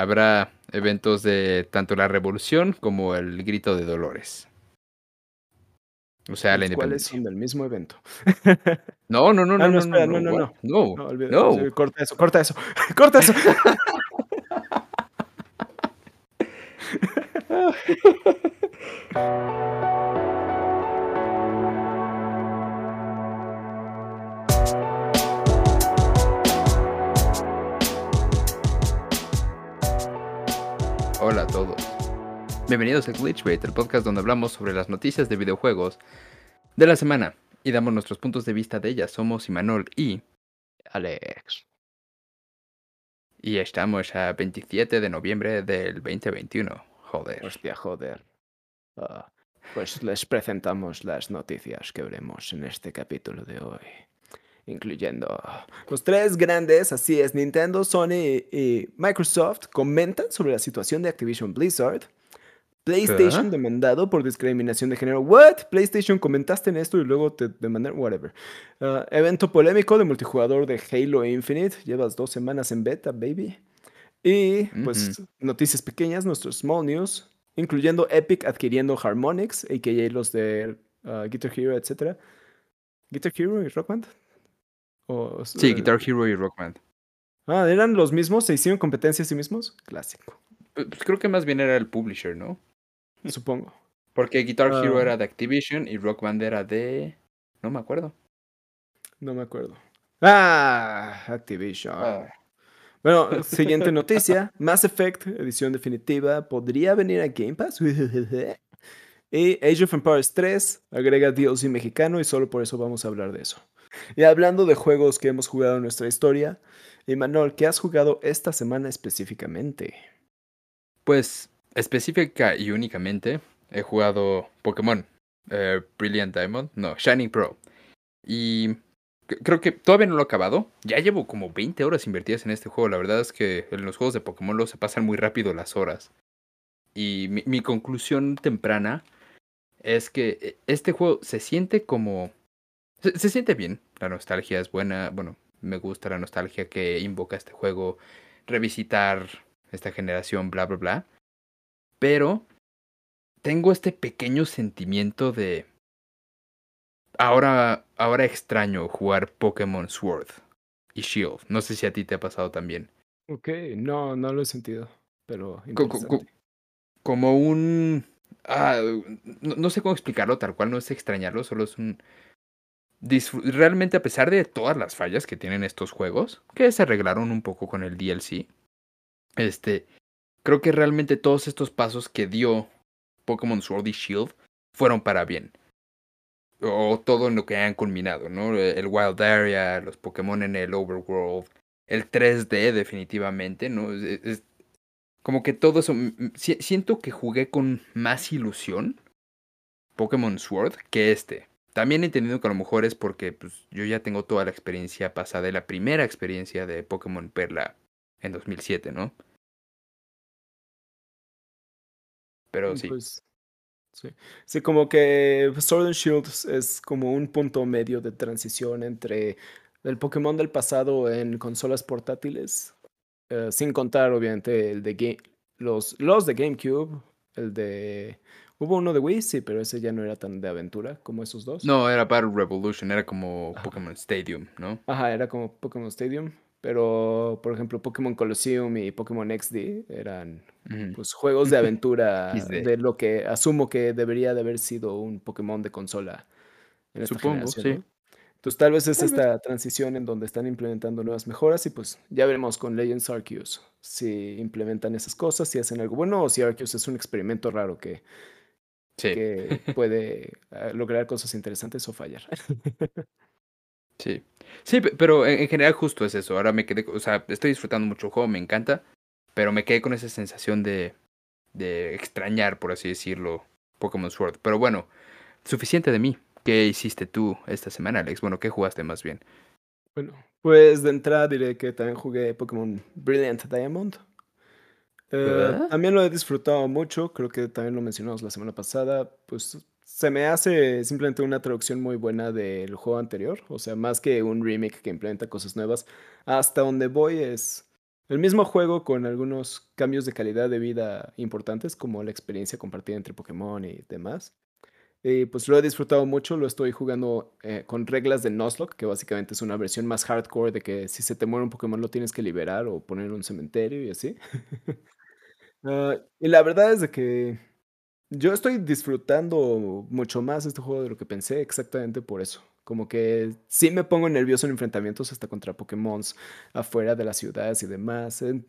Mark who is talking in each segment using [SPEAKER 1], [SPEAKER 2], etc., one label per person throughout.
[SPEAKER 1] habrá eventos de tanto la revolución como el grito de Dolores. O sea, la
[SPEAKER 2] ¿Los cuales
[SPEAKER 1] independencia.
[SPEAKER 2] son del mismo evento?
[SPEAKER 1] No, no, no,
[SPEAKER 2] Ah,
[SPEAKER 1] no,
[SPEAKER 2] no,
[SPEAKER 1] no, no,
[SPEAKER 2] no, no, no.
[SPEAKER 1] no,
[SPEAKER 2] No,
[SPEAKER 1] no.
[SPEAKER 2] corta eso, corta eso, corta eso.
[SPEAKER 1] Hola a todos. Bienvenidos a Glitchbait, el podcast donde hablamos sobre las noticias de videojuegos de la semana y damos nuestros puntos de vista de ellas. Somos Imanol y
[SPEAKER 2] Alex.
[SPEAKER 1] y estamos a 27 de noviembre del 2021. Joder.
[SPEAKER 2] Hostia, joder. Ah, pues les presentamos las noticias que veremos en este capítulo de hoy. Incluyendo los tres grandes, así es, Nintendo, Sony y Microsoft comentan sobre la situación de Activision Blizzard. PlayStation
[SPEAKER 1] ¿Qué?
[SPEAKER 2] demandado por discriminación de género. ¿What? PlayStation comentaste en esto y luego te demandaron. Whatever. Ah, evento polémico de multijugador de Halo Infinite. Llevas dos semanas en beta, baby. Y pues noticias pequeñas, nuestros small news, incluyendo Epic adquiriendo Harmonix, a.k.a. los de ah, Guitar Hero, etc. ¿Guitar Hero y Rock Band? O-
[SPEAKER 1] Sí,
[SPEAKER 2] eh,
[SPEAKER 1] Guitar Hero y Rockman.
[SPEAKER 2] Ah, ¿eran los mismos? ¿Se hicieron competencia a sí mismos? Clásico,
[SPEAKER 1] Pues creo que más bien era el publisher, ¿no?
[SPEAKER 2] supongo.
[SPEAKER 1] Porque Guitar Hero
[SPEAKER 2] Ah.
[SPEAKER 1] era de Activision y Rock Band era de... No me acuerdo.
[SPEAKER 2] No me acuerdo. Ah, Activision.
[SPEAKER 1] Ah.
[SPEAKER 2] Bueno, siguiente noticia. Mass Effect, edición definitiva, podría venir a Game Pass. y Age of Empires 3 agrega DLC mexicano y solo por eso vamos a hablar de eso. Y hablando de juegos que hemos jugado en nuestra historia, Imanol, ¿qué has jugado esta semana específicamente?
[SPEAKER 1] Pues específica y únicamente he jugado Pokémon eh, Brilliant Diamond, no, Shining Pro. Y creo que todavía no lo he acabado. Ya llevo como 20 horas invertidas en este juego. La verdad es que en los juegos de Pokémon lo se pasan muy rápido las horas. Y mi, mi conclusión temprana es que eh, este juego se siente como... Se, se siente bien. La nostalgia es buena. Bueno, me gusta la nostalgia que invoca este juego. Revisitar esta generación, bla, bla, bla. Pero tengo este pequeño sentimiento de... Ahora, ahora extraño jugar Pokémon Sword y Shield. No sé si a ti te ha pasado también.
[SPEAKER 2] Ok, no, no lo he sentido, pero interesante.
[SPEAKER 1] Como un... ah, no, no sé cómo explicarlo tal cual, no es extrañarlo, solo es un... Realmente a pesar de todas las fallas que tienen estos juegos, que se arreglaron un poco con el DLC, este, creo que realmente todos estos pasos que dio Pokémon Sword y Shield fueron para bien. O todo en lo que han culminado, ¿no? El Wild Area, los Pokémon en el Overworld, el 3D definitivamente, ¿no? Es, es- como que todo eso, si- siento que jugué con más ilusión Pokémon Sword que este. También entendiendo que a lo mejor es porque pues, yo ya tengo toda la experiencia pasada, de la primera experiencia de Pokémon Perla en 2007, ¿no? Pero sí.
[SPEAKER 2] Pues, sí. Sí, como que Sword and Shield es- como un punto medio de transición entre el Pokémon del pasado en consolas portátiles, eh, sin contar obviamente el de los, los de GameCube, el de... Hubo uno de Wii, sí, pero ese ya no era tan de aventura como esos dos.
[SPEAKER 1] No, era Battle Revolution, era como
[SPEAKER 2] Ajá.
[SPEAKER 1] Pokémon Stadium, ¿no?
[SPEAKER 2] Ajá, era como Pokémon Stadium, pero por ejemplo Pokémon Colosseum y Pokémon XD eran pues juegos de aventura de lo que asumo que debería de haber sido un Pokémon de consola en esta
[SPEAKER 1] Supongo, sí.
[SPEAKER 2] ¿no? Entonces tal vez es
[SPEAKER 1] Tal vez.
[SPEAKER 2] esta transición en donde están implementando nuevas mejoras y pues ya veremos con Legends Arceus si implementan esas cosas, si hacen algo bueno o si Arceus es un experimento raro que,
[SPEAKER 1] Sí,
[SPEAKER 2] que puede eh, lograr cosas interesantes o fallar.
[SPEAKER 1] sí. Sí, pe- pero en, en general justo es eso. Ahora me quedé, o sea, estoy disfrutando mucho el juego, me encanta, pero me quedé con esa sensación de, de extrañar, por así decirlo, Pokémon Sword. Pero bueno, suficiente de mí. ¿Qué hiciste tú esta semana, Alex? Bueno, ¿qué jugaste más bien?
[SPEAKER 2] Bueno, pues de entrada diré que también jugué Pokémon Brilliant Diamond. Eh, también lo he disfrutado mucho, creo que también lo mencionamos la semana pasada. Pues se me hace simplemente una traducción muy buena del juego anterior, o sea, más que un remake que implementa cosas nuevas. Hasta donde voy es El mismo juego con algunos cambios de calidad de vida importantes, como la experiencia compartida entre Pokémon y demás. Y pues lo he disfrutado mucho, lo estoy jugando eh, con reglas de Nuzlocke, que básicamente es una versión más hardcore de que si se te muere un Pokémon lo tienes que liberar o poner en un cementerio y así. Ah, y la verdad es de que yo estoy disfrutando mucho más este juego de lo que pensé, exactamente por eso. Como que sí me pongo nervioso en enfrentamientos hasta contra Pokémon afuera de las ciudades y demás. Eh,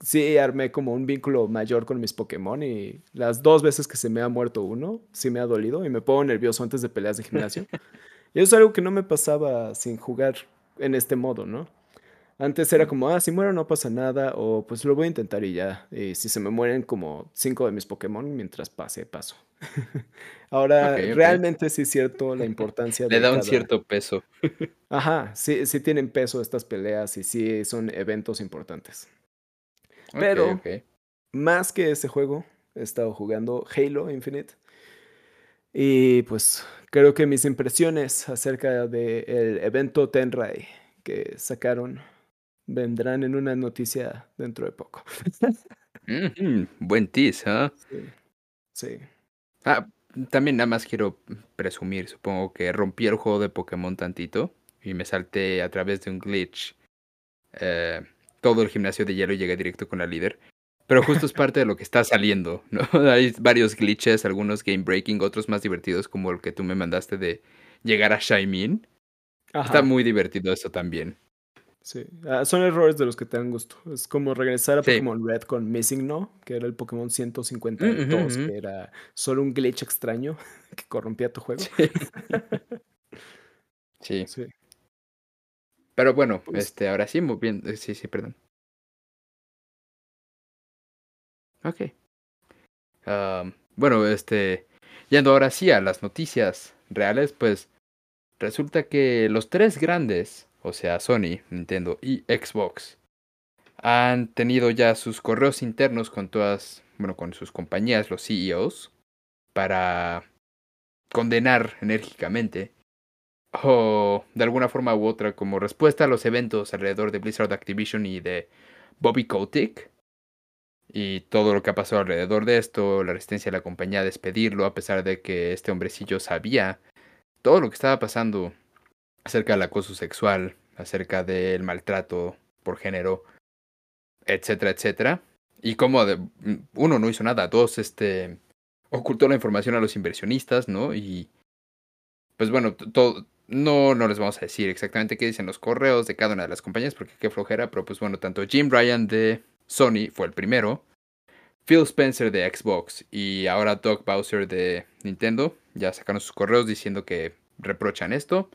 [SPEAKER 2] sí armé como un vínculo mayor con mis Pokémon y las dos veces que se me ha muerto uno, sí me ha dolido y me pongo nervioso antes de peleas de gimnasio. y eso es algo que no me pasaba sin jugar en este modo, ¿no? Antes era como, ah, si muero no pasa nada, o pues lo voy a intentar y ya. Y si se me mueren como cinco de mis Pokémon, mientras pase, paso. Ahora, realmente sí es cierto la importancia
[SPEAKER 1] de. Le da un cierto peso.
[SPEAKER 2] Ajá, sí, sí tienen peso estas peleas y sí son eventos importantes. Pero, más que ese juego, he estado jugando Halo Infinite. Y pues creo que mis impresiones acerca del evento Tenrai que sacaron vendrán en una noticia dentro de poco.
[SPEAKER 1] buen tease, ¿ah?
[SPEAKER 2] Sí. sí.
[SPEAKER 1] Ah, también nada más quiero presumir, supongo que rompí el juego de Pokémon tantito y me salté a través de un glitch eh, todo el gimnasio de hielo y llegué directo con la líder. Pero justo es parte de lo que está saliendo, ¿no? Hay varios glitches, algunos game breaking, otros más divertidos como el que tú me mandaste de llegar a Shaimin. Está muy divertido eso también.
[SPEAKER 2] Sí, ah, son errores de los que te dan gusto. Es como regresar a Pokémon Red con Missing No, que era el Pokémon 152, que era solo un glitch extraño que corrompía tu juego.
[SPEAKER 1] Sí. sí. Pero bueno, pues este, ahora sí, muy bien. Eh, sí, sí, perdón. Ok. bueno, este, yendo ahora sí a las noticias reales, pues resulta que los tres grandes o sea Sony, Nintendo y Xbox, han tenido ya sus correos internos con todas, bueno, con sus compañías, los CEOs, para condenar enérgicamente o de alguna forma u otra como respuesta a los eventos alrededor de Blizzard Activision y de Bobby Kotick y todo lo que ha pasado alrededor de esto, la resistencia de la compañía a despedirlo a pesar de que este hombrecillo sabía todo lo que estaba pasando acerca del acoso sexual, acerca del maltrato por género, etcétera, etcétera. Y como de, uno no hizo nada, dos, este, ocultó la información a los inversionistas, ¿no? Y pues bueno, todo, no, no les vamos a decir exactamente qué dicen los correos de cada una de las compañías, porque qué flojera, pero pues bueno, tanto Jim Ryan de Sony fue el primero, Phil Spencer de Xbox y ahora Doug Bowser de Nintendo ya sacaron sus correos diciendo que reprochan esto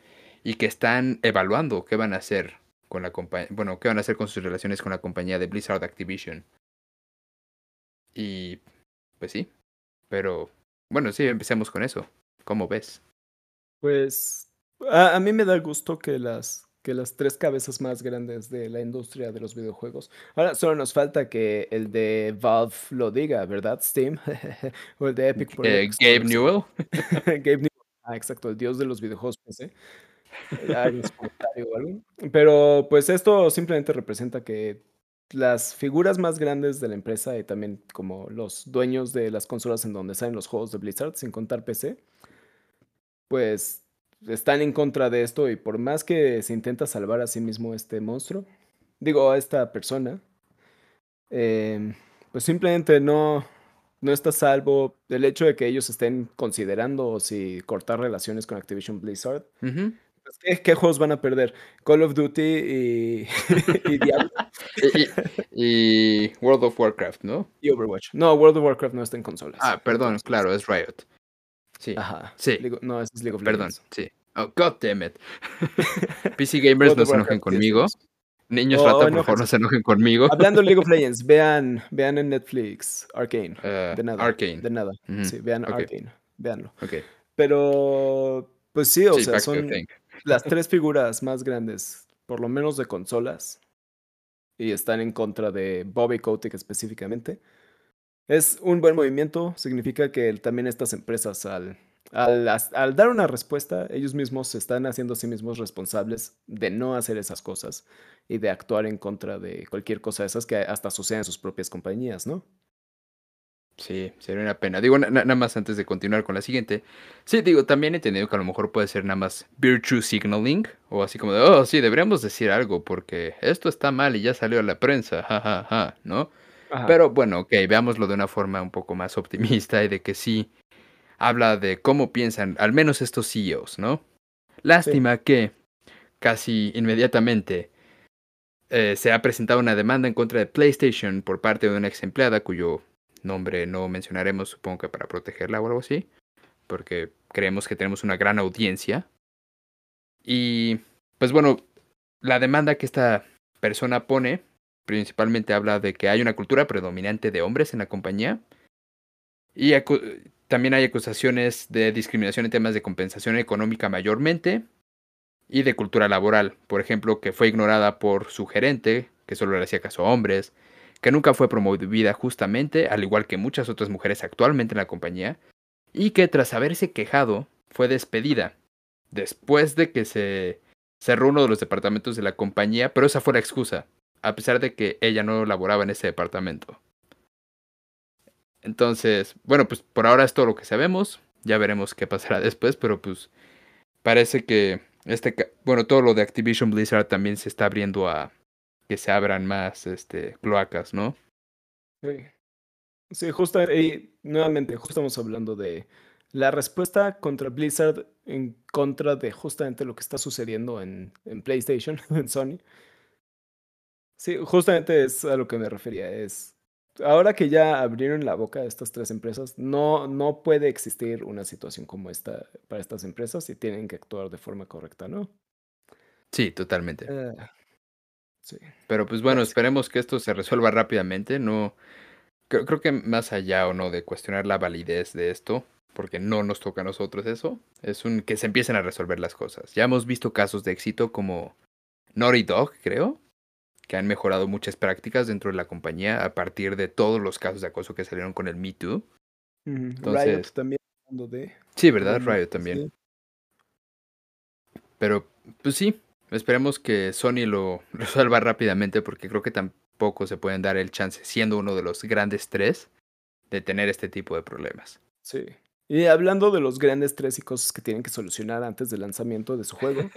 [SPEAKER 1] y que están evaluando qué van a hacer con la compañía, bueno, qué van a hacer con sus relaciones con la compañía de Blizzard Activision. Y pues sí, pero bueno, sí, empecemos con eso. ¿Cómo ves?
[SPEAKER 2] Pues a, mí me da gusto que las que las tres cabezas más grandes de la industria de los videojuegos. Ahora solo nos falta que el de Valve lo diga, ¿verdad? Steam o el de Epic
[SPEAKER 1] eh, Gabe Newell.
[SPEAKER 2] Gabe Newell. Ah, exacto, el dios de los videojuegos PC. Pero pues esto simplemente representa que las figuras más grandes de la empresa y también como los dueños de las consolas en donde salen los juegos de Blizzard, sin contar PC, pues están en contra de esto y por más que se intenta salvar a sí mismo este monstruo, digo, a esta persona, em, pues simplemente no, no está salvo el hecho de que ellos estén considerando si cortar relaciones con Activision Blizzard. ¿Qué, juegos van a perder? Call of Duty y, Diablo.
[SPEAKER 1] y, World of Warcraft, ¿no?
[SPEAKER 2] Y Overwatch. No, World of Warcraft no está en consolas.
[SPEAKER 1] Ah, perdón, claro, es Riot. Sí.
[SPEAKER 2] Ajá.
[SPEAKER 1] Sí.
[SPEAKER 2] no, es League of
[SPEAKER 1] Legends. Perdón, sí. Oh, god damn it. PC Gamers no se enojen conmigo. Niños oh, rata, por favor, no se enojen conmigo.
[SPEAKER 2] Hablando de League of Legends, vean, vean en Netflix Arcane.
[SPEAKER 1] Uh,
[SPEAKER 2] de nada.
[SPEAKER 1] Arcane.
[SPEAKER 2] De nada. Sí, vean Arcane. Veanlo.
[SPEAKER 1] Ok.
[SPEAKER 2] Pero, pues sí, o sea, son las tres figuras más grandes, por lo menos de consolas, y están en contra de Bobby Kotick específicamente. Es un buen movimiento, significa que también estas empresas al al, dar una respuesta, ellos mismos se están haciendo a sí mismos responsables de no hacer esas cosas y de actuar en contra de cualquier cosa de esas que hasta suceden en sus propias compañías, ¿no?
[SPEAKER 1] Sí, sería una pena. Digo, nada más antes de continuar con la siguiente. Sí, digo, también he entendido que a lo mejor puede ser nada más virtue signaling. O así como de, oh, sí, deberíamos decir algo porque esto está mal y ya salió a la prensa, jajaja, ja, ja, ¿no? Pero bueno, ok, veámoslo de una forma un poco más optimista y de que sí habla de cómo piensan, al menos estos CEOs, ¿no? Lástima que casi inmediatamente eh, se ha presentado una demanda en contra de PlayStation por parte de una ex empleada cuyo nombre no mencionaremos, supongo que para protegerla o algo así, porque creemos que tenemos una gran audiencia. Y pues bueno, la demanda que esta persona pone principalmente habla de que hay una cultura predominante de hombres en la compañía y también hay acusaciones de discriminación en temas de compensación económica mayormente y de cultura laboral, por ejemplo, que fue ignorada por su gerente, que solo le hacía caso a hombres, que nunca fue promovida justamente, al igual que muchas otras mujeres actualmente en la compañía, y que tras haberse quejado fue despedida, después de que se cerró uno de los departamentos de la compañía, pero esa fue la excusa, a pesar de que ella no laboraba en ese departamento. Entonces, bueno, pues por ahora es todo lo que sabemos, ya veremos qué pasará después, pero pues parece que este, bueno, todo lo de Activision Blizzard también se está abriendo a, que se abran más este, cloacas, ¿no?
[SPEAKER 2] Sí, sí justo, y nuevamente, justo estamos hablando de la respuesta contra Blizzard en contra de justamente lo que está sucediendo en, en PlayStation, en Sony. Sí, justamente es a lo que me refería. Es ahora que ya abrieron la boca estas tres empresas, no, no puede existir una situación como esta para estas empresas y tienen que actuar de forma correcta, ¿no?
[SPEAKER 1] Sí, totalmente. Pero pues bueno, esperemos que esto se resuelva rápidamente. No creo, creo, que más allá o no de cuestionar la validez de esto, porque no nos toca a nosotros eso, es un que se empiecen a resolver las cosas. Ya hemos visto casos de éxito como Naughty Dog, creo, que han mejorado muchas prácticas dentro de la compañía a partir de todos los casos de acoso que salieron con el Me Too.
[SPEAKER 2] Riot también de...
[SPEAKER 1] Sí, ¿verdad? Riot también. Pero, pues sí, Esperemos que Sony lo resuelva rápidamente porque creo que tampoco se pueden dar el chance, siendo uno de los grandes tres, de tener este tipo de problemas.
[SPEAKER 2] Sí. Y hablando de los grandes tres y cosas que tienen que solucionar antes del lanzamiento de su juego,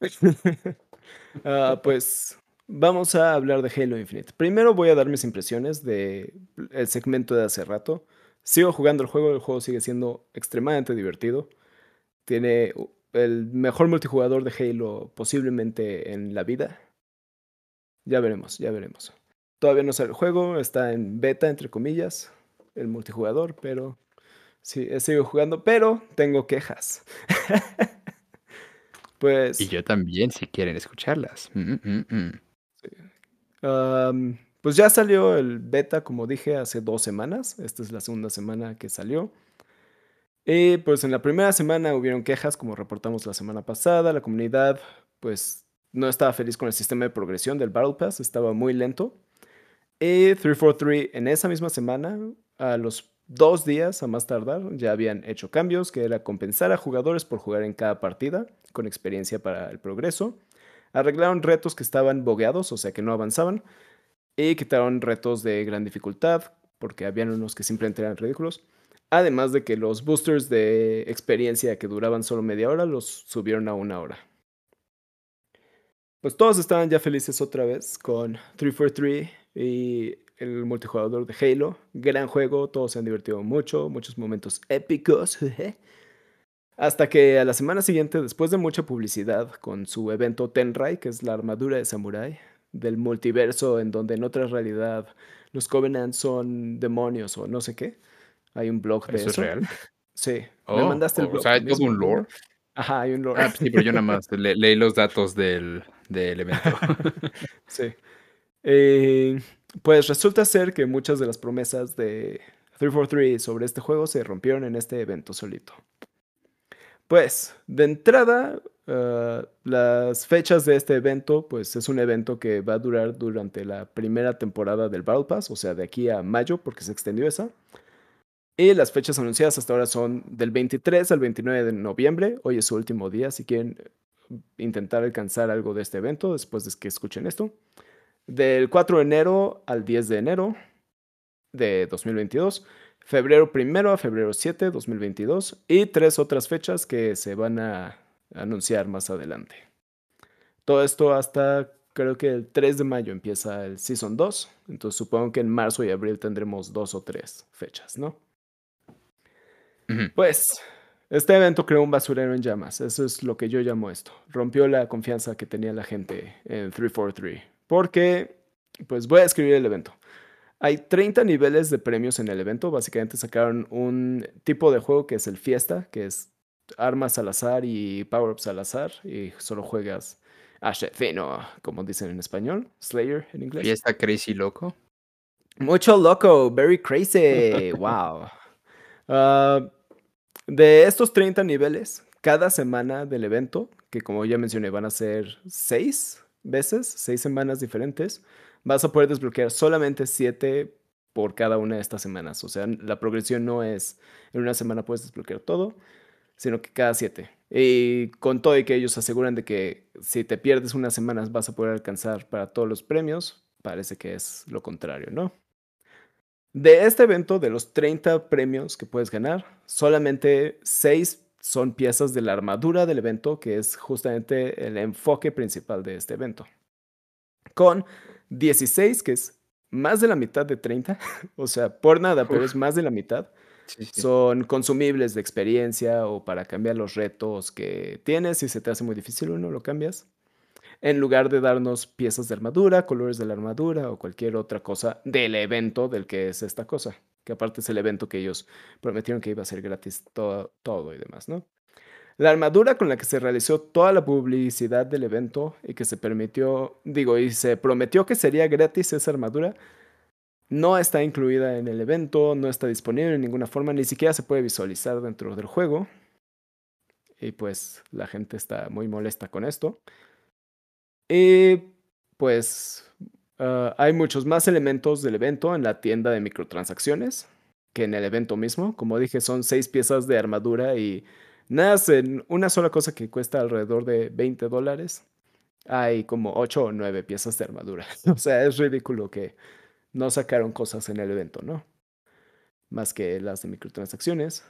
[SPEAKER 2] uh, pues vamos a hablar de Halo Infinite. Primero voy a dar mis impresiones del el segmento de hace rato. Sigo jugando el juego, el juego sigue siendo extremadamente divertido. Tiene el mejor multijugador de Halo posiblemente en la vida. Ya veremos, ya veremos. Todavía no sale el juego, está en beta, entre comillas, el multijugador, pero sí, sigo jugando, pero tengo quejas. pues...
[SPEAKER 1] Y yo también, si quieren escucharlas. Mm, mm,
[SPEAKER 2] mm, pues ya salió el beta, como dije, hace dos semanas. Esta es la segunda semana que salió. Y pues en la primera semana hubieron quejas, como reportamos la semana pasada. La comunidad, pues, no estaba feliz con el sistema de progresión del Battle Pass, estaba muy lento. Y 343 en esa misma semana, a los dos días a más tardar, ya habían hecho cambios, que era compensar a jugadores por jugar en cada partida, con experiencia para el progreso. Arreglaron retos que estaban bogueados, o sea que no avanzaban. Y quitaron retos de gran dificultad, porque habían unos que simplemente eran ridículos. Además de que los boosters de experiencia que duraban solo media hora los subieron a una hora. Pues todos estaban ya felices otra vez con 343 y el multijugador de Halo. Gran juego, todos se han divertido mucho, muchos momentos épicos. Hasta que a la semana siguiente, después de mucha publicidad con su evento Tenrai, que es la armadura de Samurai, del multiverso en donde en otra realidad los Covenants son demonios o no sé qué, hay un blog de eso.
[SPEAKER 1] ¿Eso es real?
[SPEAKER 2] Sí. me oh, mandaste el blog.
[SPEAKER 1] O sea, hay todo un lore.
[SPEAKER 2] Ajá, hay un lore.
[SPEAKER 1] Ah, sí, pero yo nada más leí los datos del, del evento.
[SPEAKER 2] sí. Eh, pues resulta ser que muchas de las promesas de 343 sobre este juego se rompieron en este evento solito. Pues, de entrada, ah, las fechas de este evento, pues es un evento que va a durar durante la primera temporada del Battle Pass, o sea, de aquí a mayo, porque se extendió esa. Y las fechas anunciadas hasta ahora son del 23 al 29 de noviembre. Hoy es su último día, si quieren intentar alcanzar algo de este evento después de que escuchen esto. Del 4 de enero al 10 de enero de 2022. Febrero 1 a febrero 7 de 2022. Y tres otras fechas que se van a anunciar más adelante. Todo esto hasta creo que el 3 de mayo empieza el Season 2. Entonces supongo que en marzo y abril tendremos dos o tres fechas, ¿no? Pues este evento creó un basurero en llamas. Eso es lo que yo llamo esto. Rompió la confianza que tenía la gente en 343. Porque, pues voy a escribir el evento. Hay 30 niveles de premios en el evento. Básicamente sacaron un tipo de juego que es el Fiesta, que es armas al azar y power-ups al azar. Y solo juegas a fino, como dicen en español. Slayer en inglés.
[SPEAKER 1] Fiesta crazy loco.
[SPEAKER 2] Mucho loco, very crazy. wow. Uh, de estos 30 niveles, cada semana del evento, que como ya mencioné van a ser 6 veces, 6 semanas diferentes, vas a poder desbloquear solamente 7 por cada una de estas semanas. O sea, la progresión no es en una semana puedes desbloquear todo, sino que cada 7. Y con todo y que ellos aseguran de que si te pierdes unas semanas vas a poder alcanzar para todos los premios, parece que es lo contrario, ¿no? De este evento, de los 30 premios que puedes ganar, solamente 6 son piezas de la armadura del evento, que es justamente el enfoque principal de este evento. Con 16, que es más de la mitad de 30, o sea, por nada, pero es más de la mitad. Son consumibles de experiencia o para cambiar los retos que tienes. Si se te hace muy difícil uno, lo cambias en lugar de darnos piezas de armadura, colores de la armadura o cualquier otra cosa del evento del que es esta cosa. Que aparte es el evento que ellos prometieron que iba a ser gratis todo, y demás, ¿no? La armadura con la que se realizó toda la publicidad del evento y que se permitió, digo, y se prometió que sería gratis esa armadura, no está incluida en el evento, no está disponible en ninguna forma, ni siquiera se puede visualizar dentro del juego. Y pues la gente está muy molesta con esto. Y pues ah, hay muchos más elementos del evento en la tienda de microtransacciones que en el evento mismo. Como dije, son seis piezas de armadura y nada, una sola cosa que cuesta alrededor de 20 dólares. Hay como 8 o 9 piezas de armadura. o sea, es ridículo que no sacaron cosas en el evento, ¿no? Más que las de microtransacciones.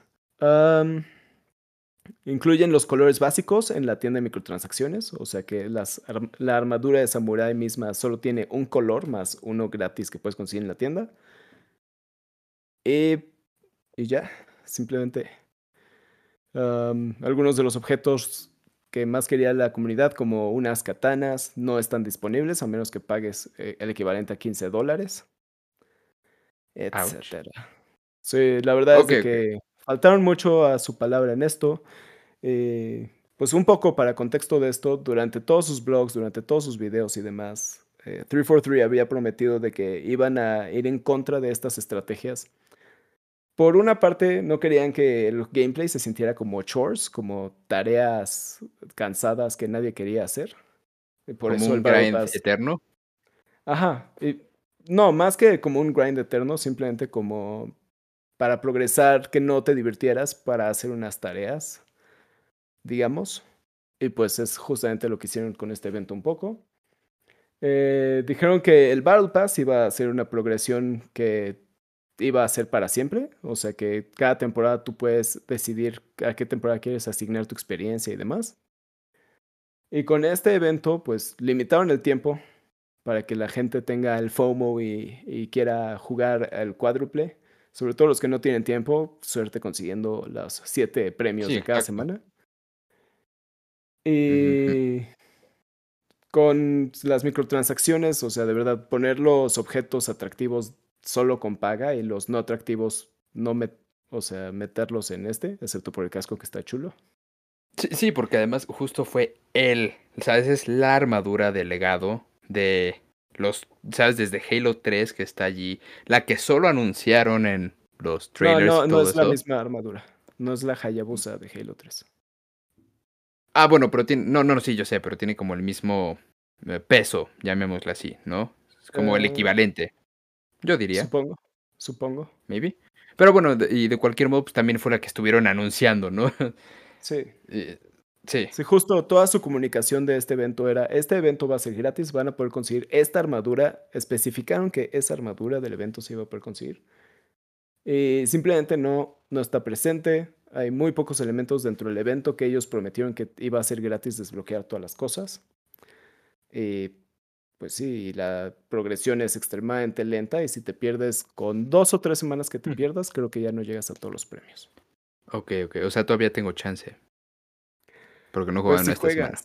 [SPEAKER 2] Incluyen los colores básicos en la tienda de microtransacciones, o sea que las, la armadura de Samurai misma solo tiene un color más uno gratis que puedes conseguir en la tienda. Y, y ya, simplemente algunos de los objetos que más quería la comunidad, como unas katanas, no están disponibles a menos que pagues eh, el equivalente a 15 dólares, etc. Sí, la verdad es que faltaron mucho a su palabra en esto. Eh, pues un poco para contexto de esto, durante todos sus blogs, durante todos sus videos y demás, 343 eh, había prometido de que iban a ir en contra de estas estrategias. Por una parte, no querían que el gameplay se sintiera como chores, como tareas cansadas que nadie quería hacer.
[SPEAKER 1] Por como un grind eterno.
[SPEAKER 2] Ajá. no, más que como un grind eterno, simplemente como para progresar, que no te divirtieras para hacer unas tareas, digamos. Y pues es justamente lo que hicieron con este evento un poco. Eh, dijeron que el Battle Pass iba a ser una progresión que iba a ser para siempre, o sea que cada temporada tú puedes decidir a qué temporada quieres asignar tu experiencia y demás. Y con este evento, pues limitaron el tiempo para que la gente tenga el FOMO y, y quiera jugar el cuádruple sobre todo los que no tienen tiempo, suerte consiguiendo los siete premios de cada semana. Y con las microtransacciones, o sea, de verdad, poner los objetos atractivos solo con paga y los no atractivos no me, o sea, meterlos en este, excepto por el casco que está chulo.
[SPEAKER 1] Sí, sí, porque además justo fue él, ¿sabes? Es la armadura del legado de los, ¿sabes? Desde Halo 3 que está allí, la que solo anunciaron en los trailers.
[SPEAKER 2] No, no, no es la misma armadura. No es la Hayabusa de Halo 3.
[SPEAKER 1] Ah, bueno, pero tiene, no, no, sí, yo sé, pero tiene como el mismo eh, peso, llamémoslo así, ¿no? Es como el eh, equivalente. Yo diría.
[SPEAKER 2] Supongo. supongo.
[SPEAKER 1] Maybe. Pero bueno, y de cualquier modo, pues también fue la que estuvieron anunciando, ¿no?
[SPEAKER 2] Sí.
[SPEAKER 1] sí.
[SPEAKER 2] Sí, justo toda su comunicación de este evento era, este evento va a ser gratis, van a poder conseguir esta armadura, especificaron que esa armadura del evento se iba a poder conseguir. Y simplemente no, no está presente, hay muy pocos elementos dentro del evento que ellos prometieron que iba a ser gratis desbloquear todas las cosas. Y pues sí, la progresión es extremadamente lenta y si te pierdes con dos o tres semanas que te
[SPEAKER 1] Mm.
[SPEAKER 2] pierdas, creo que ya no llegas a todos los premios.
[SPEAKER 1] Ok, ok. O sea, todavía tengo chance. Porque no juegan
[SPEAKER 2] Pues si
[SPEAKER 1] esta semana.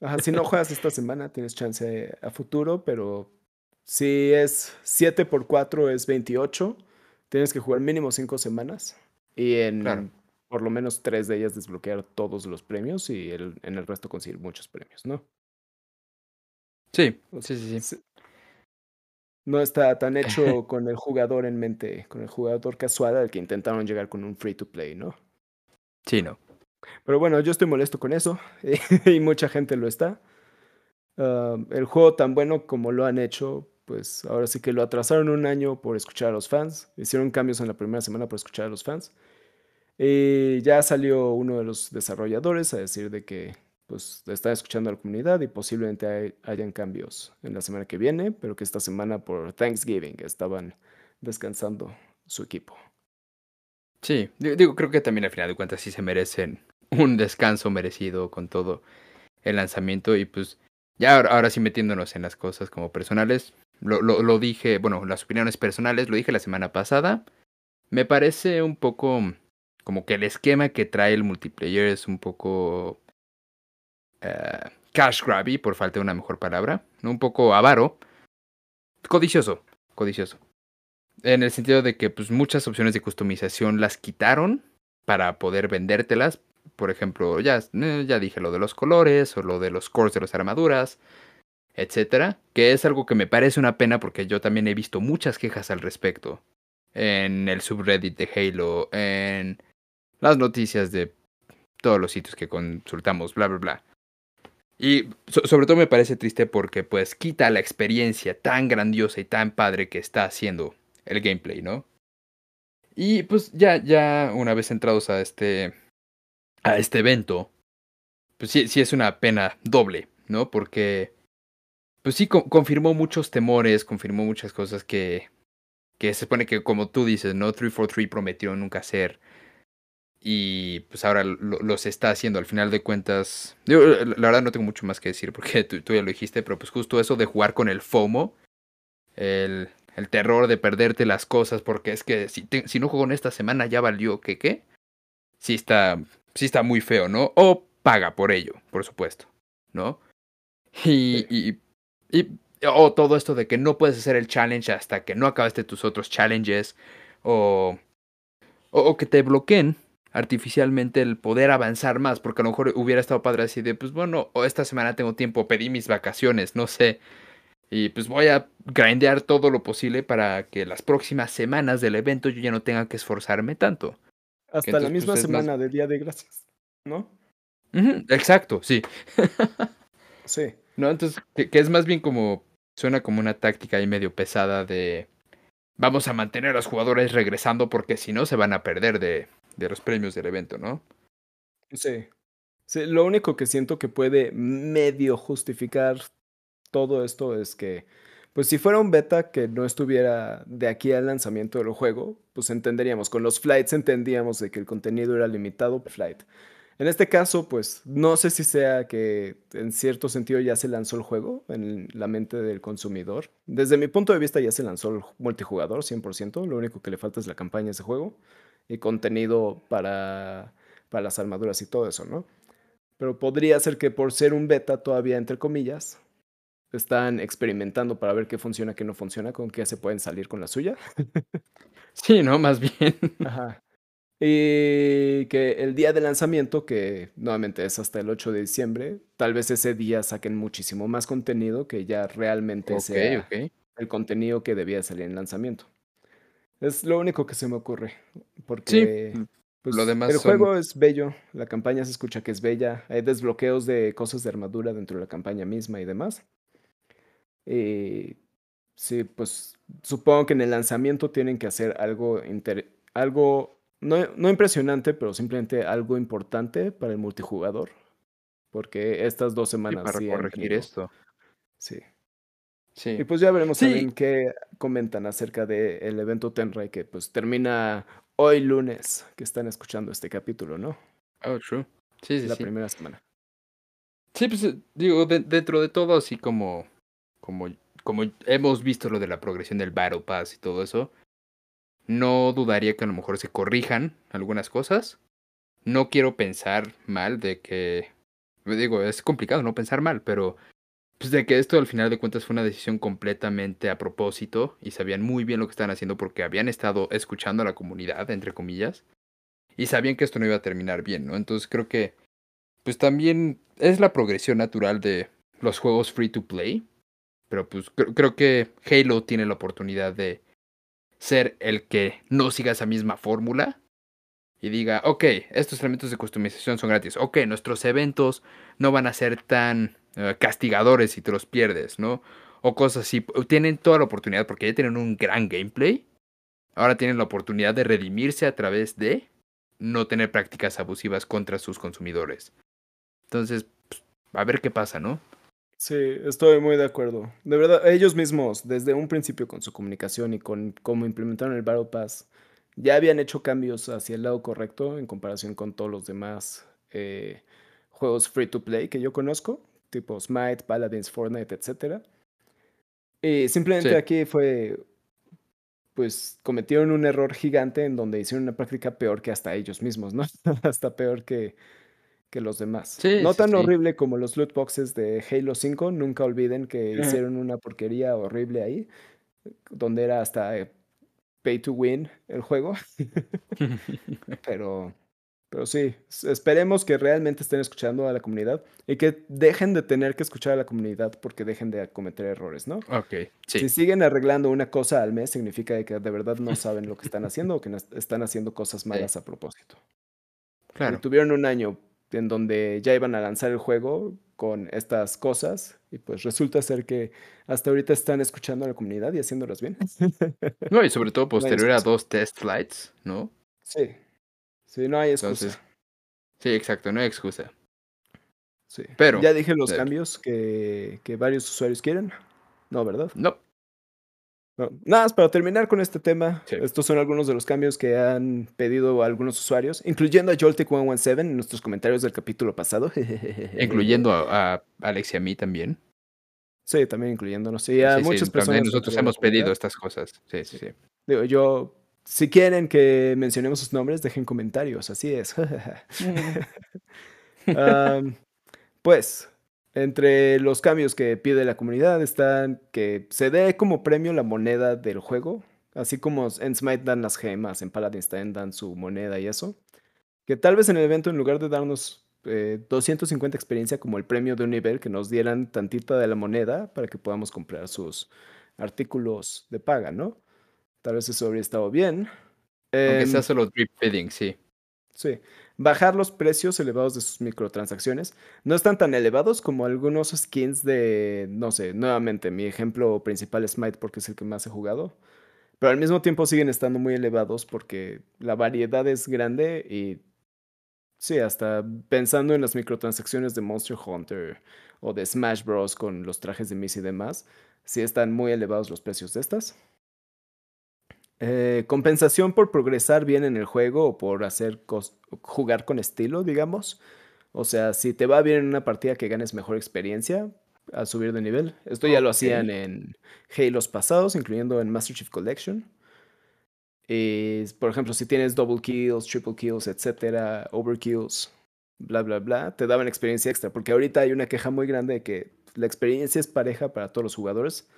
[SPEAKER 2] Ajá, si no juegas esta semana, tienes chance a futuro, pero si es 7 por 4 es 28, tienes que jugar mínimo 5 semanas y en
[SPEAKER 1] Claro.
[SPEAKER 2] por lo menos 3 de ellas desbloquear todos los premios y el- en el resto conseguir muchos premios, ¿no?
[SPEAKER 1] Sí, sí, sí, sí.
[SPEAKER 2] No está tan hecho con el jugador en mente, con el jugador casual al que intentaron llegar con un free to play, ¿no?
[SPEAKER 1] Sí, no.
[SPEAKER 2] Pero bueno, yo estoy molesto con eso y mucha gente lo está. Ah, el juego tan bueno como lo han hecho, pues ahora sí que lo atrasaron un año por escuchar a los fans. Hicieron cambios en la primera semana por escuchar a los fans. Y ya salió uno de los desarrolladores a decir de que pues están escuchando a la comunidad y posiblemente hay- hayan cambios en la semana que viene, pero que esta semana por Thanksgiving estaban descansando su equipo.
[SPEAKER 1] Sí, di- digo, creo que también al final de cuentas sí se merecen un descanso merecido con todo el lanzamiento y pues ya ahora, sí metiéndonos en las cosas como personales, lo, lo, dije, bueno, las opiniones personales, lo dije la semana pasada, me parece un poco como que el esquema que trae el multiplayer es un poco eh, cash grabby, por falta de una mejor palabra, un poco avaro, codicioso, codicioso. En el sentido de que pues muchas opciones de customización las quitaron para poder vendértelas. Por ejemplo, ya, eh, ya dije lo de los colores o lo de los cores de las armaduras, etcétera. Que es algo que me parece una pena porque yo también he visto muchas quejas al respecto. En el subreddit de Halo, en las noticias de todos los sitios que consultamos, bla, bla, bla. Y so- sobre todo me parece triste porque pues quita la experiencia tan grandiosa y tan padre que está haciendo el gameplay, ¿no? Y pues ya, ya una vez entrados a este, a este evento, pues sí, sí es una pena doble, ¿no? Porque, pues sí, co- confirmó muchos temores, confirmó muchas cosas que, que se supone que, como tú dices, ¿no? 343 prometió nunca hacer. Y pues ahora lo- los está haciendo. Al final de cuentas, yo, la verdad no tengo mucho más que decir porque tú, tú ya lo dijiste, pero pues justo eso de jugar con el FOMO, el, el terror de perderte las cosas, porque es que si, si no juego en esta semana ya valió que qué. Sí está, sí está muy feo, ¿no? O paga por ello, por supuesto, ¿no? Y, y, y o todo esto de que no puedes hacer el challenge hasta que no acabaste tus otros challenges, o, o, o que te bloqueen artificialmente el poder avanzar más, porque a lo mejor hubiera estado padre así de, pues bueno, o esta semana tengo tiempo, pedí mis vacaciones, no sé, y pues voy a grindear todo lo posible para que las próximas semanas del evento yo ya no tenga que esforzarme tanto.
[SPEAKER 2] Hasta la misma
[SPEAKER 1] pues, es más-
[SPEAKER 2] semana de Día de Gracias, ¿no?
[SPEAKER 1] Exacto, sí.
[SPEAKER 2] Sí.
[SPEAKER 1] No, entonces, que, que es más bien como, suena como una táctica ahí medio pesada de, vamos a mantener a los jugadores regresando porque si no se van a perder de, de los premios del evento, ¿no?
[SPEAKER 2] Sí. Sí, lo único que siento que puede medio justificar todo esto es que, pues si fuera un beta que no estuviera de aquí al lanzamiento del juego, pues entenderíamos. Con los flights entendíamos de que el contenido era limitado flight. En este caso, pues no sé si sea que en cierto sentido ya se lanzó el juego en la mente del consumidor. Desde mi punto de vista ya se lanzó el multijugador 100%. Lo único que le falta es la campaña de ese juego y contenido para, para las armaduras y todo eso, ¿no? Pero podría ser que por ser un beta todavía, entre comillas, están experimentando para ver qué funciona, qué no funciona, con qué se pueden salir con la suya.
[SPEAKER 1] Sí, ¿no? Más bien.
[SPEAKER 2] Ajá. Y que el día de lanzamiento, que nuevamente es hasta el 8 de diciembre, tal vez ese día saquen muchísimo más contenido que ya realmente
[SPEAKER 1] ok,
[SPEAKER 2] sea el contenido que debía salir en lanzamiento. Es lo único que se me ocurre. Porque
[SPEAKER 1] Sí,
[SPEAKER 2] pues,
[SPEAKER 1] lo demás
[SPEAKER 2] el
[SPEAKER 1] son-
[SPEAKER 2] juego es bello, la campaña se escucha que es bella, hay desbloqueos de cosas de armadura dentro de la campaña misma y demás. Y sí, pues supongo que en el lanzamiento tienen que hacer algo, algo no, no impresionante, pero simplemente algo importante para el multijugador. Porque estas dos semanas.
[SPEAKER 1] para corregir esto.
[SPEAKER 2] Sí. Sí. Y pues ya veremos también qué comentan acerca del evento Tenrai que pues termina hoy lunes, que están escuchando este capítulo, ¿no?
[SPEAKER 1] Oh, true. Sí, sí,
[SPEAKER 2] La primera semana.
[SPEAKER 1] Sí, pues eh, digo, dentro de todo, así como, como, como hemos visto lo de la progresión del Battle Pass y todo eso, no dudaría que a lo mejor se corrijan algunas cosas. No quiero pensar mal de que, digo, es complicado no pensar mal, pero pues de que esto al final de cuentas fue una decisión completamente a propósito y sabían muy bien lo que estaban haciendo porque habían estado escuchando a la comunidad, entre comillas, y sabían que esto no iba a terminar bien, ¿no? Entonces creo que, pues también es la progresión natural de los juegos free to play, pero pues creo que Halo tiene la oportunidad de ser el que no siga esa misma fórmula y diga, ok, estos elementos de customización son gratis, ok, nuestros eventos no van a ser tan eh, castigadores si te los pierdes, ¿no? O cosas así. Tienen toda la oportunidad porque ya tienen un gran gameplay. Ahora tienen la oportunidad de redimirse a través de no tener prácticas abusivas contra sus consumidores. Entonces, pues, a ver qué pasa, ¿no?
[SPEAKER 2] Sí, estoy muy de acuerdo. De verdad, ellos mismos, desde un principio con su comunicación y con cómo implementaron el Battle Pass, ya habían hecho cambios hacia el lado correcto en comparación con todos los demás eh, juegos free to play que yo conozco tipo Smite, Paladins, Fortnite, etc. Y simplemente aquí fue, pues cometieron un error gigante en donde hicieron una práctica peor que hasta ellos mismos, ¿no? hasta peor que, que los demás. no tan horrible como los loot boxes de Halo 5, nunca olviden que hicieron una porquería horrible ahí, donde era hasta eh, pay to win el juego. Pero pero sí, esperemos que realmente estén escuchando a la comunidad y que dejen de tener que escuchar a la comunidad porque dejen de cometer errores, ¿no?
[SPEAKER 1] Ok.
[SPEAKER 2] Si siguen arreglando una cosa al mes, significa que de verdad no saben lo que están haciendo o que están haciendo cosas malas a propósito. Claro. tuvieron un año en donde ya iban a lanzar el juego con estas cosas y pues resulta ser que hasta ahorita están escuchando a la comunidad y haciéndolas bien.
[SPEAKER 1] No, y sobre todo posterior a dos test flights, ¿no?
[SPEAKER 2] Sí. Sí, no hay excusa.
[SPEAKER 1] sí, exacto, no hay excusa.
[SPEAKER 2] Sí. Pero. Ya dije los cambios que, que, varios usuarios quieren. No, ¿verdad?
[SPEAKER 1] No.
[SPEAKER 2] Nada más para terminar con este tema. Estos son algunos de los cambios que han pedido algunos usuarios, incluyendo a Joltic117 en nuestros comentarios del capítulo pasado.
[SPEAKER 1] incluyendo a, a, Alex y a mí también.
[SPEAKER 2] Sí, también incluyéndonos. Sí, a muchas personas.
[SPEAKER 1] Nosotros hemos pedido estas cosas. Sí, sí, sí.
[SPEAKER 2] Digo, yo si quieren que mencionemos sus nombres, dejen comentarios, así es. pues, entre los cambios que pide la comunidad están que se dé como premio la moneda del juego, así como en Smite dan las gemas, en Paladins también dan su moneda y eso. Que tal vez en el evento, en lugar de darnos 250 eh, experiencia como el premio de un nivel, que nos dieran tantita de la moneda para que podamos comprar sus artículos de paga, ¿no? Tal vez eso habría estado bien.
[SPEAKER 1] Aunque sea em, solo drip feeding, sí.
[SPEAKER 2] Sí. Bajar los precios elevados de sus microtransacciones. No están tan elevados como algunos skins de, no sé, nuevamente, mi ejemplo principal es Smite porque es el que más he jugado. Pero al mismo tiempo siguen estando muy elevados porque la variedad es grande y sí, hasta pensando en las microtransacciones de Monster Hunter o de Smash Bros. con los trajes de Miss y demás, sí están muy elevados los precios de estas. Eh, compensación por progresar bien en el juego o por hacer jugar con estilo, digamos. O sea, si te va bien en una partida que ganes mejor experiencia a subir de nivel. Esto ya lo hacían en Halos pasados, incluyendo en Master Chief Collection. Y, por ejemplo, si tienes double kills, triple kills, etcétera, overkills, bla, bla, bla, te daban experiencia extra. Porque ahorita hay una queja muy grande de que la experiencia es pareja para todos los jugadores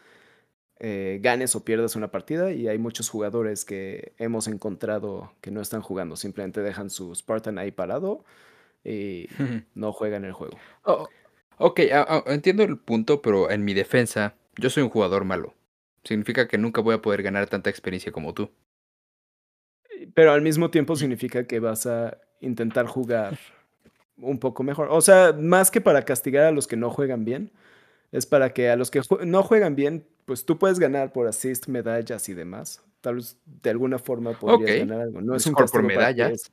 [SPEAKER 2] eh, ganes o pierdas una partida y hay muchos jugadores que hemos encontrado que no están jugando, simplemente dejan su Spartan ahí parado y no juegan el juego.
[SPEAKER 1] Oh, ok, entiendo el punto, pero en mi defensa, yo soy un jugador malo. Significa que nunca voy a poder ganar tanta experiencia como tú.
[SPEAKER 2] Pero al mismo tiempo significa que vas a intentar jugar un poco mejor. O sea, más que para castigar a los que no juegan bien, Es para que a los que no juegan bien, pues tú puedes ganar por assist, medallas y demás. Tal vez de alguna forma podrías ganar algo. No es un
[SPEAKER 1] por medallas.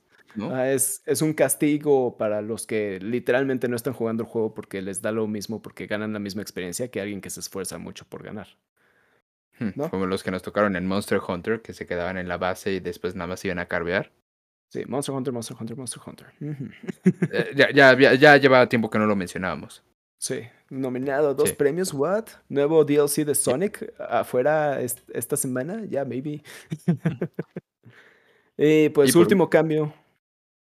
[SPEAKER 2] es, es, un castigo para los que literalmente no están jugando el juego porque les da lo mismo, porque ganan la misma experiencia que alguien que se esfuerza mucho por ganar.
[SPEAKER 1] Hmm, Como los que nos tocaron en Monster Hunter, que se quedaban en la base y después nada más iban a carvear.
[SPEAKER 2] Sí, Monster Hunter, Monster Hunter, Monster Hunter.
[SPEAKER 1] Eh, ya, ya, ya, llevaba tiempo que no lo mencionábamos.
[SPEAKER 2] Sí, nominado dos premios, what? Nuevo DLC de Sonic afuera esta semana, ya, maybe. y pues último cambio,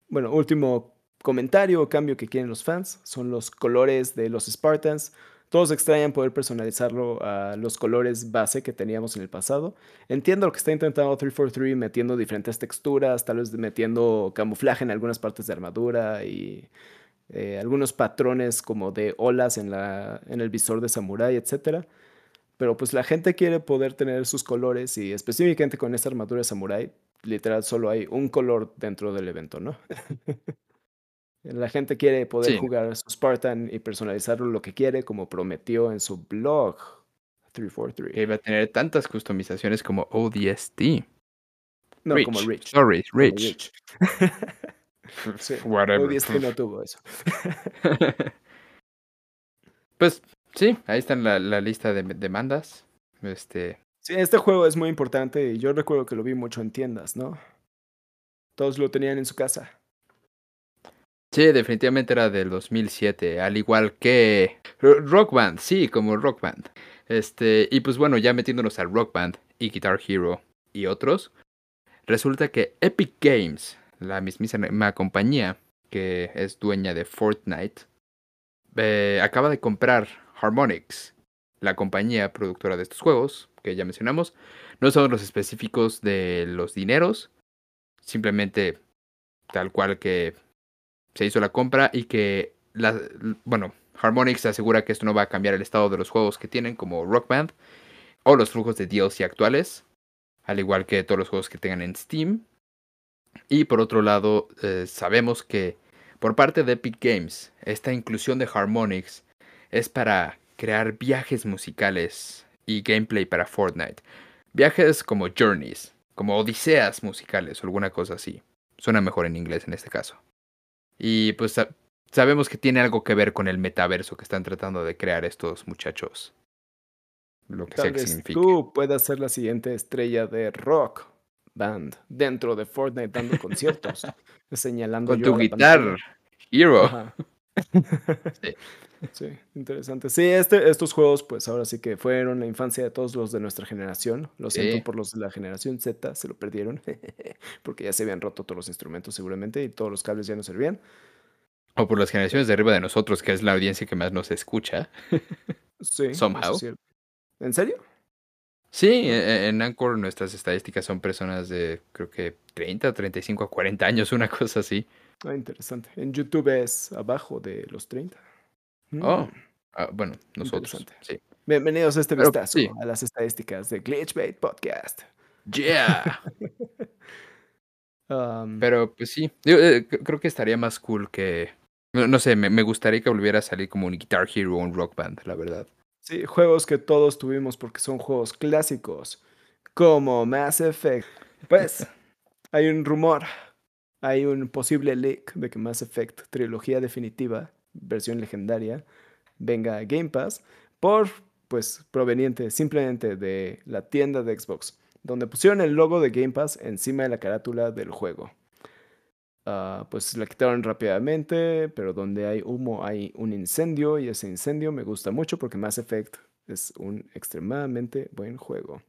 [SPEAKER 2] bueno, último comentario o cambio que quieren los fans son los colores de los Spartans. Todos extrañan poder personalizarlo a los colores base que teníamos en el pasado. Entiendo lo que está intentando 343, metiendo diferentes texturas, tal vez metiendo camuflaje en algunas partes de armadura y eh, algunos patrones como de olas en, la, en el visor de samurai, etc. Pero pues la gente quiere poder tener sus colores y específicamente con esta armadura de samurai, literal solo hay un color dentro del evento, ¿no? La gente quiere poder jugar a su Spartan y personalizarlo lo que quiere, como prometió en su blog 343.
[SPEAKER 1] Y va a tener tantas customizaciones como ODST.
[SPEAKER 2] No, como Rich.
[SPEAKER 1] Sorry, Rich.
[SPEAKER 2] sí, no tuvo eso.
[SPEAKER 1] pues sí, ahí está la, la lista de demandas. Este...
[SPEAKER 2] Sí, este juego es muy importante y yo recuerdo que lo vi mucho en tiendas, ¿no? Todos lo tenían en su casa.
[SPEAKER 1] Sí, definitivamente era del 2007, al igual que Rock Band, sí, como Rock Band. Este, y pues bueno, ya metiéndonos al Rock Band y Guitar Hero y otros, resulta que Epic Games, la mismísima compañía que es dueña de Fortnite, eh, acaba de comprar Harmonix, la compañía productora de estos juegos que ya mencionamos. No son los específicos de los dineros, simplemente tal cual que se hizo la compra y que, la, bueno, Harmonix asegura que esto no va a cambiar el estado de los juegos que tienen, como Rock Band, o los flujos de DLC actuales, al igual que todos los juegos que tengan en Steam. Y por otro lado, eh, sabemos que por parte de Epic Games, esta inclusión de Harmonix es para crear viajes musicales y gameplay para Fortnite. Viajes como journeys, como odiseas musicales o alguna cosa así. Suena mejor en inglés en este caso. Y pues sabemos que tiene algo que ver con el metaverso que están tratando de crear estos muchachos.
[SPEAKER 2] Lo que Tal vez tú puedas ser la siguiente estrella de rock band dentro de Fortnite dando conciertos, señalando
[SPEAKER 1] con tu guitarra, Hero.
[SPEAKER 2] sí. sí. interesante. Sí, este, estos juegos, pues ahora sí que fueron la infancia de todos los de nuestra generación. Lo siento por los de la generación Z, se lo perdieron, porque ya se habían roto todos los instrumentos seguramente y todos los cables ya no servían.
[SPEAKER 1] O por las generaciones de arriba de nosotros, que es la audiencia que más nos escucha.
[SPEAKER 2] sí.
[SPEAKER 1] Somehow.
[SPEAKER 2] ¿En serio?
[SPEAKER 1] Sí, e, en Anchor nuestras estadísticas son personas de creo que 30, 35 a 40 años, una cosa así.
[SPEAKER 2] Ah, interesante. En YouTube es abajo de los 30.
[SPEAKER 1] Oh, mm. ah, bueno, nosotros. Sí.
[SPEAKER 2] Bienvenidos a este vistazo a las estadísticas de Glitchbait Podcast.
[SPEAKER 1] Yeah. Um, Pero pues sí, eh, creo que estaría más cool que no, sé, me, gustaría que volviera a salir como un Guitar Hero o un Rock Band, la verdad.
[SPEAKER 2] Sí, juegos que todos tuvimos porque son juegos clásicos, como Mass Effect. Pues, hay un rumor, hay un posible leak de que Mass Effect, trilogía definitiva, versión legendaria, venga a Game Pass, por, pues, proveniente simplemente de la tienda de Xbox, donde pusieron el logo de Game Pass encima de la carátula del juego. Ah, pues la quitaron rápidamente, pero donde hay humo hay un incendio y ese incendio me gusta mucho porque Mass Effect es un extremadamente buen juego.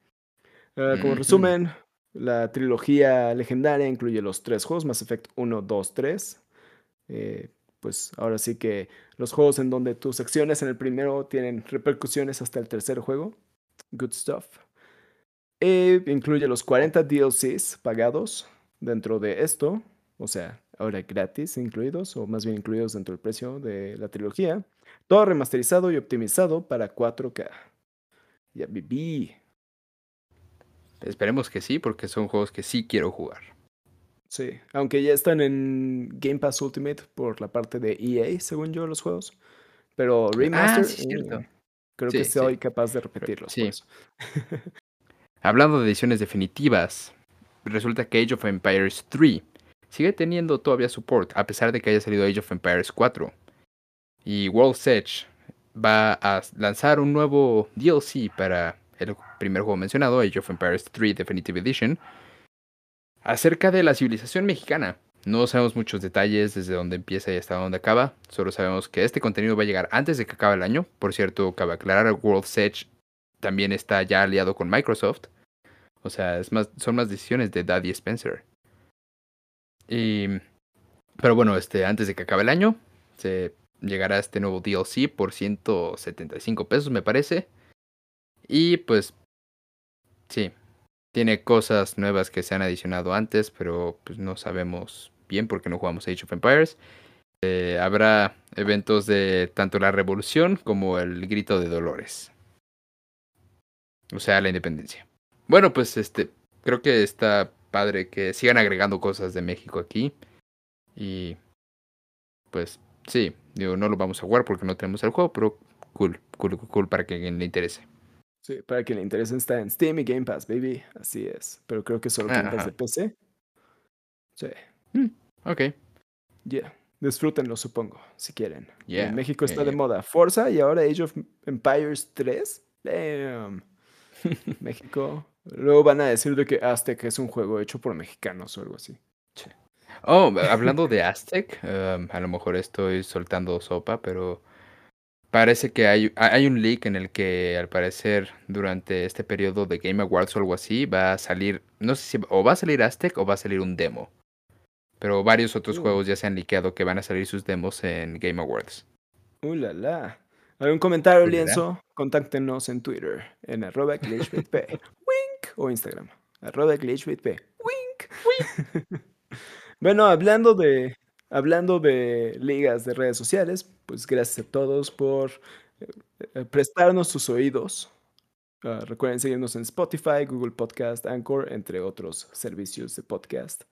[SPEAKER 2] Ah, como resumen, la trilogía legendaria incluye los tres juegos, Mass Effect 1, 2, 3. pues ahora sí que los juegos en donde tus acciones en el primero tienen repercusiones hasta el tercer juego. Good stuff. incluye los 40 DLCs pagados dentro de esto o sea, ahora gratis incluidos, o más bien incluidos dentro del precio de la trilogía. Todo remasterizado y optimizado para 4K. Ya viví.
[SPEAKER 1] Esperemos que sí, porque son juegos que sí quiero jugar.
[SPEAKER 2] Sí, aunque ya están en Game Pass Ultimate por la parte de EA, según yo, los juegos. Pero ah, Remaster.
[SPEAKER 1] cierto.
[SPEAKER 2] Creo que soy capaz de repetirlos. Sí.
[SPEAKER 1] Hablando de ediciones definitivas, resulta que Age of Empires 3 sigue teniendo todavía support, a pesar de que haya salido Age of Empires 4. Y World's Edge va a lanzar un nuevo DLC para el primer juego mencionado, Age of Empires 3 Definitive Edition, acerca de la civilización mexicana. No sabemos muchos detalles desde dónde empieza y hasta dónde acaba. Solo sabemos que este contenido va a llegar antes de que acabe el año. Por cierto, cabe aclarar, World's Edge también está ya aliado con Microsoft. O sea, es más, son más decisiones de Daddy Spencer. Y, pero bueno, este, antes de que acabe el año, se llegará este nuevo DLC por 175 pesos, me parece. Y pues, sí, tiene cosas nuevas que se han adicionado antes, pero pues no sabemos bien porque no jugamos Age of Empires. Eh, habrá eventos de tanto la revolución como el grito de Dolores. O sea, la independencia. Bueno, pues este, creo que está padre que sigan agregando cosas de México aquí. Y pues sí, digo, no lo vamos a jugar porque no tenemos el juego, pero cool, cool, cool para que le interese.
[SPEAKER 2] Sí, para que le interese está en Steam y Game Pass, baby. Así es. Pero creo que solo Game Pass de PC. Sí.
[SPEAKER 1] Mm, ok.
[SPEAKER 2] Yeah. Disfrútenlo, supongo, si quieren. en México está de moda Forza y ahora Age of Empires 3. Damn. México. Luego van a decir de que Aztec es un juego hecho por mexicanos o algo así.
[SPEAKER 1] Oh, hablando de Aztec, um, a lo mejor estoy soltando sopa, pero parece que hay, hay un leak en el que al parecer durante este periodo de Game Awards o algo así va a salir, no sé si o va a salir Aztec o va a salir un demo. Pero varios otros uh. juegos ya se han liqueado que van a salir sus demos en Game Awards.
[SPEAKER 2] Uh, la, la. ¿Algún comentario, Lienzo? Contáctenos en Twitter, en arroba O Instagram, arroba Wink. Wink. bueno, hablando de, hablando de ligas de redes sociales, pues gracias a todos por eh, prestarnos sus oídos. Ah, recuerden seguirnos en Spotify, Google Podcast, Anchor, entre otros servicios de podcast.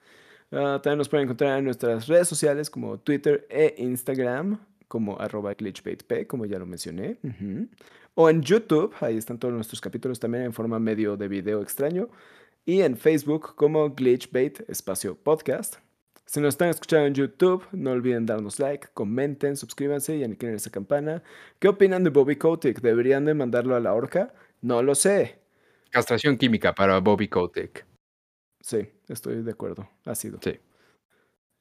[SPEAKER 2] Ah, también nos pueden encontrar en nuestras redes sociales como Twitter e Instagram como arroba glitchbaitp, como ya lo mencioné. O en YouTube, ahí están todos nuestros capítulos también en forma medio de video extraño. Y en Facebook como glitchbait espacio podcast. Si nos están escuchando en YouTube, no olviden darnos like, comenten, suscríbanse y aniquilen esa campana. ¿Qué opinan de Bobby Kotick? ¿Deberían de mandarlo a la horca? No lo sé.
[SPEAKER 1] Castración química para Bobby Kotick.
[SPEAKER 2] Sí, estoy de acuerdo. Ha sido.
[SPEAKER 1] Sí.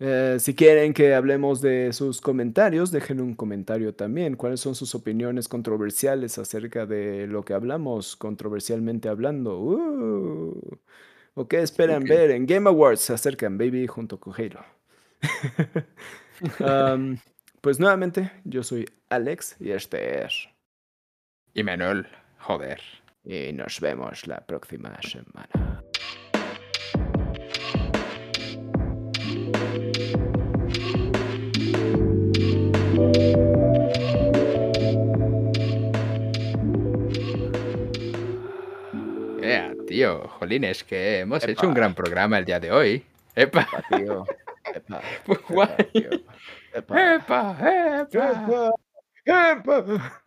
[SPEAKER 2] Eh, si quieren que hablemos de sus comentarios, dejen un comentario también. ¿Cuáles son sus opiniones controversiales acerca de lo que hablamos, controversialmente hablando? Uh, ¿O qué esperan ver en Game Awards? Se acercan, baby, junto con Halo. pues nuevamente, yo soy Alex y este es...
[SPEAKER 1] Y Manuel, joder.
[SPEAKER 2] Y nos vemos la próxima semana.
[SPEAKER 1] Tío, jolines, que hemos hecho un gran programa el día de hoy. Epa.
[SPEAKER 2] Epa tío. Epa.
[SPEAKER 1] Epa, epa, epa, epa. epa. epa.